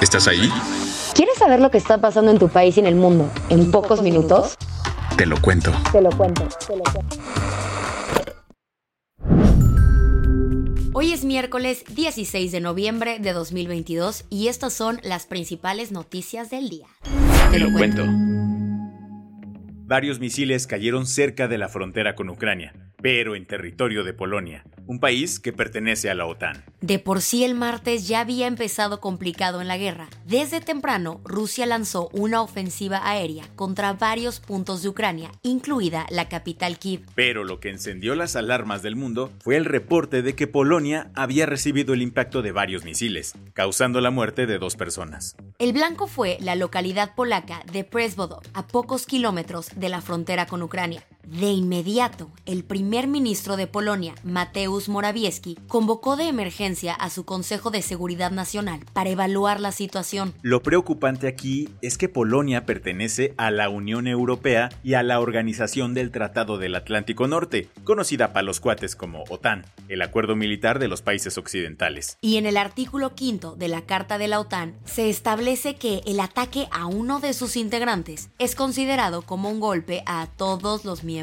¿Estás ahí? ¿Quieres saber lo que está pasando en tu país y en el mundo en pocos minutos? Te lo cuento. Te lo cuento, te lo cuento. Hoy es miércoles 16 de noviembre de 2022 y estas son las principales noticias del día. Te lo cuento. Varios misiles cayeron cerca de la frontera con Ucrania, pero en territorio de Polonia, un país que pertenece a la OTAN. De por sí el martes ya había empezado complicado en la guerra. Desde temprano, Rusia lanzó una ofensiva aérea contra varios puntos de Ucrania, incluida la capital Kiev. Pero lo que encendió las alarmas del mundo fue el reporte de que Polonia había recibido el impacto de varios misiles, causando la muerte de dos personas. El blanco fue la localidad polaca de Presbodov, a pocos kilómetros de la frontera con Ucrania. De inmediato, el primer ministro de Polonia, Mateusz Morawiecki, convocó de emergencia a su Consejo de Seguridad Nacional para evaluar la situación. Lo preocupante aquí es que Polonia pertenece a la Unión Europea y a la Organización del Tratado del Atlántico Norte, conocida para los cuates como OTAN, el acuerdo militar de los países occidentales. Y en el artículo quinto de la Carta de la OTAN se establece que el ataque a uno de sus integrantes es considerado como un golpe a todos los miembros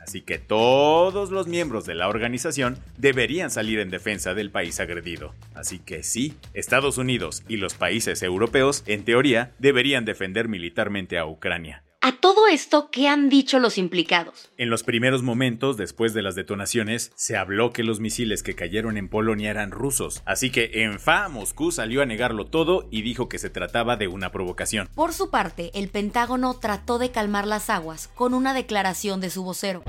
Así que todos los miembros de la organización deberían salir en defensa del país agredido. Así que sí, Estados Unidos y los países europeos, en teoría, deberían defender militarmente a Ucrania. A todo esto, ¿qué han dicho los implicados? En los primeros momentos después de las detonaciones, se habló que los misiles que cayeron en Polonia eran rusos, así que en fa Moscú salió a negarlo todo y dijo que se trataba de una provocación. Por su parte, el Pentágono trató de calmar las aguas con una declaración de su vocero.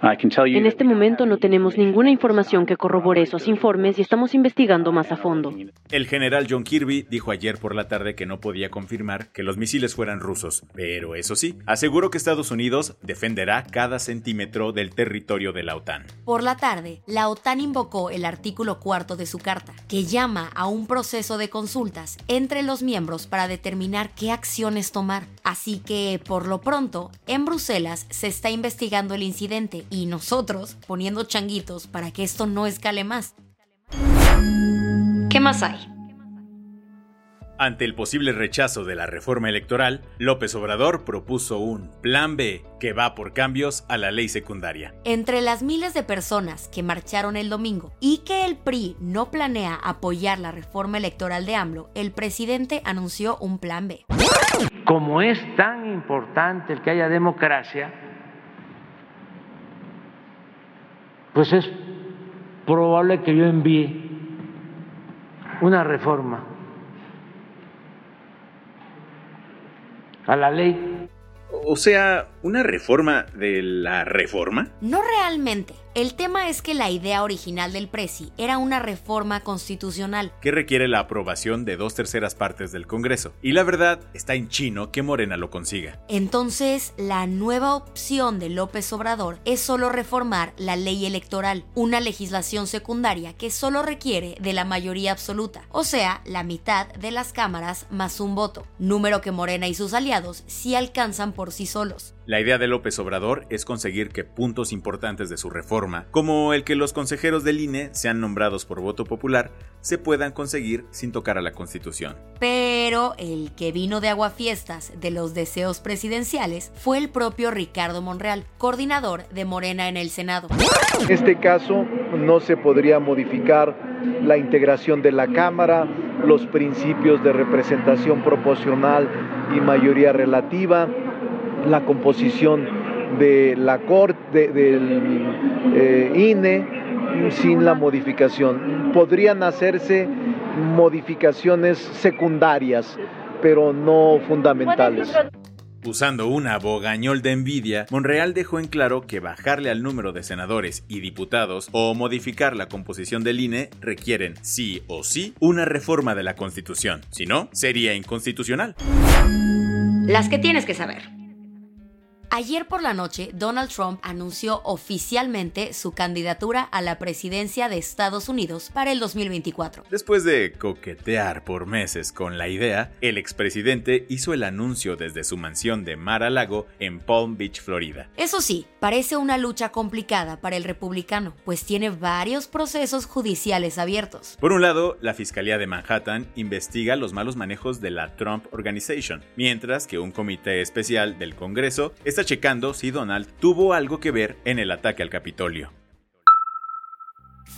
En este momento no tenemos ninguna información que corrobore esos informes y estamos investigando más a fondo. El general John Kirby dijo ayer por la tarde que no podía confirmar que los misiles fueran rusos, pero eso sí, aseguró que Estados Unidos defenderá cada centímetro del territorio de la OTAN. Por la tarde, la OTAN invocó el artículo cuarto de su carta, que llama a un proceso de consultas entre los miembros para determinar qué acciones tomar. Así que, por lo pronto, en Bruselas se está investigando el incidente y nosotros poniendo changuitos para que esto no escale más. ¿Qué más hay? Ante el posible rechazo de la reforma electoral, López Obrador propuso un Plan B que va por cambios a la ley secundaria. Entre las miles de personas que marcharon el domingo y que el PRI no planea apoyar la reforma electoral de AMLO, el presidente anunció un Plan B. Como es tan importante el que haya democracia, pues es probable que yo envíe una reforma a la ley. O sea, ¿una reforma de la reforma? No realmente. El tema es que la idea original del Prezi era una reforma constitucional. Que requiere la aprobación de dos terceras partes del Congreso. Y la verdad está en chino que Morena lo consiga. Entonces, la nueva opción de López Obrador es solo reformar la ley electoral, una legislación secundaria que solo requiere de la mayoría absoluta, o sea, la mitad de las cámaras más un voto, número que Morena y sus aliados sí alcanzan por sí solos. La idea de López Obrador es conseguir que puntos importantes de su reforma, como el que los consejeros del INE sean nombrados por voto popular, se puedan conseguir sin tocar a la Constitución. Pero el que vino de aguafiestas de los deseos presidenciales fue el propio Ricardo Monreal, coordinador de Morena en el Senado. En este caso no se podría modificar la integración de la Cámara, los principios de representación proporcional y mayoría relativa, la composición de la Corte, del eh, INE, sin la modificación. Podrían hacerse modificaciones secundarias, pero no fundamentales. Usando una bogañol de envidia, Monreal dejó en claro que bajarle al número de senadores y diputados o modificar la composición del INE requieren, sí o sí, una reforma de la Constitución. Si no, sería inconstitucional. Las que tienes que saber. Ayer por la noche, Donald Trump anunció oficialmente su candidatura a la presidencia de Estados Unidos para el 2024. Después de coquetear por meses con la idea, el expresidente hizo el anuncio desde su mansión de Mar-a-Lago en Palm Beach, Florida. Eso sí, parece una lucha complicada para el republicano, pues tiene varios procesos judiciales abiertos. Por un lado, la Fiscalía de Manhattan investiga los malos manejos de la Trump Organization, mientras que un comité especial del Congreso está checando si Donald tuvo algo que ver en el ataque al Capitolio.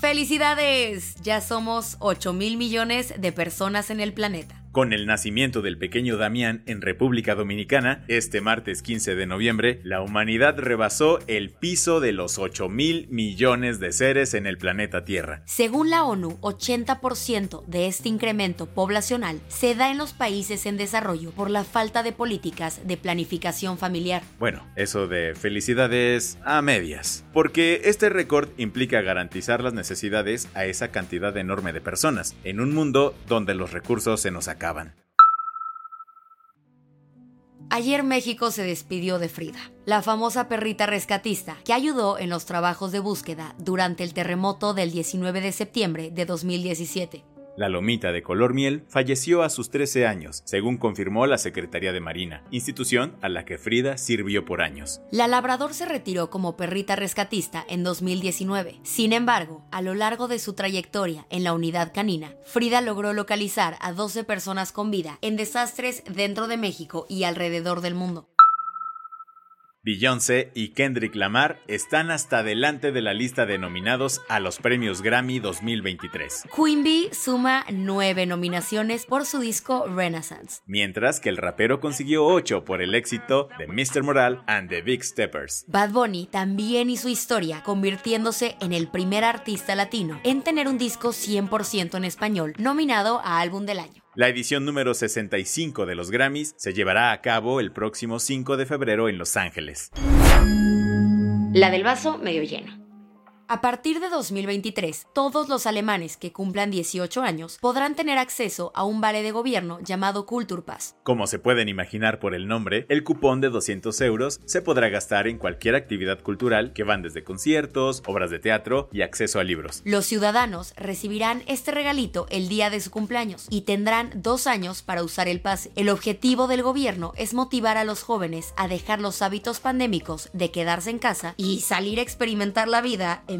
¡Felicidades! Ya somos 8 mil millones de personas en el planeta. Con el nacimiento del pequeño Damián en República Dominicana, este martes 15 de noviembre, la humanidad rebasó el piso de los 8 mil millones de seres en el planeta Tierra. Según la ONU, 80% de este incremento poblacional se da en los países en desarrollo por la falta de políticas de planificación familiar. Bueno, eso de felicidades a medias, porque este récord implica garantizar las necesidades a esa cantidad enorme de personas, en un mundo donde los recursos se nos acaban Ayer México se despidió de Frida, la famosa perrita rescatista que ayudó en los trabajos de búsqueda durante el terremoto del 19 de septiembre de 2017. La lomita de color miel falleció a sus 13 años, según confirmó la Secretaría de Marina, institución a la que Frida sirvió por años. La labrador se retiró como perrita rescatista en 2019. Sin embargo, a lo largo de su trayectoria en la unidad canina, Frida logró localizar a 12 personas con vida en desastres dentro de México y alrededor del mundo. Beyoncé y Kendrick Lamar están hasta delante de la lista de nominados a los premios Grammy 2023. Queen Bee suma nueve nominaciones por su disco Renaissance. Mientras que el rapero consiguió ocho por el éxito de Mr. Moral and the Big Steppers. Bad Bunny también hizo historia, convirtiéndose en el primer artista latino en tener un disco 100% en español, nominado a Álbum del Año. La edición número 65 de los Grammys se llevará a cabo el próximo 5 de febrero en Los Ángeles. La del vaso medio lleno. A partir de 2023, todos los alemanes que cumplan 18 años podrán tener acceso a un vale de gobierno llamado Kulturpass. Como se pueden imaginar por el nombre, el cupón de 200 euros se podrá gastar en cualquier actividad cultural que van desde conciertos, obras de teatro y acceso a libros. Los ciudadanos recibirán este regalito el día de su cumpleaños y tendrán dos años para usar el pase. El objetivo del gobierno es motivar a los jóvenes a dejar los hábitos pandémicos de quedarse en casa y salir a experimentar la vida en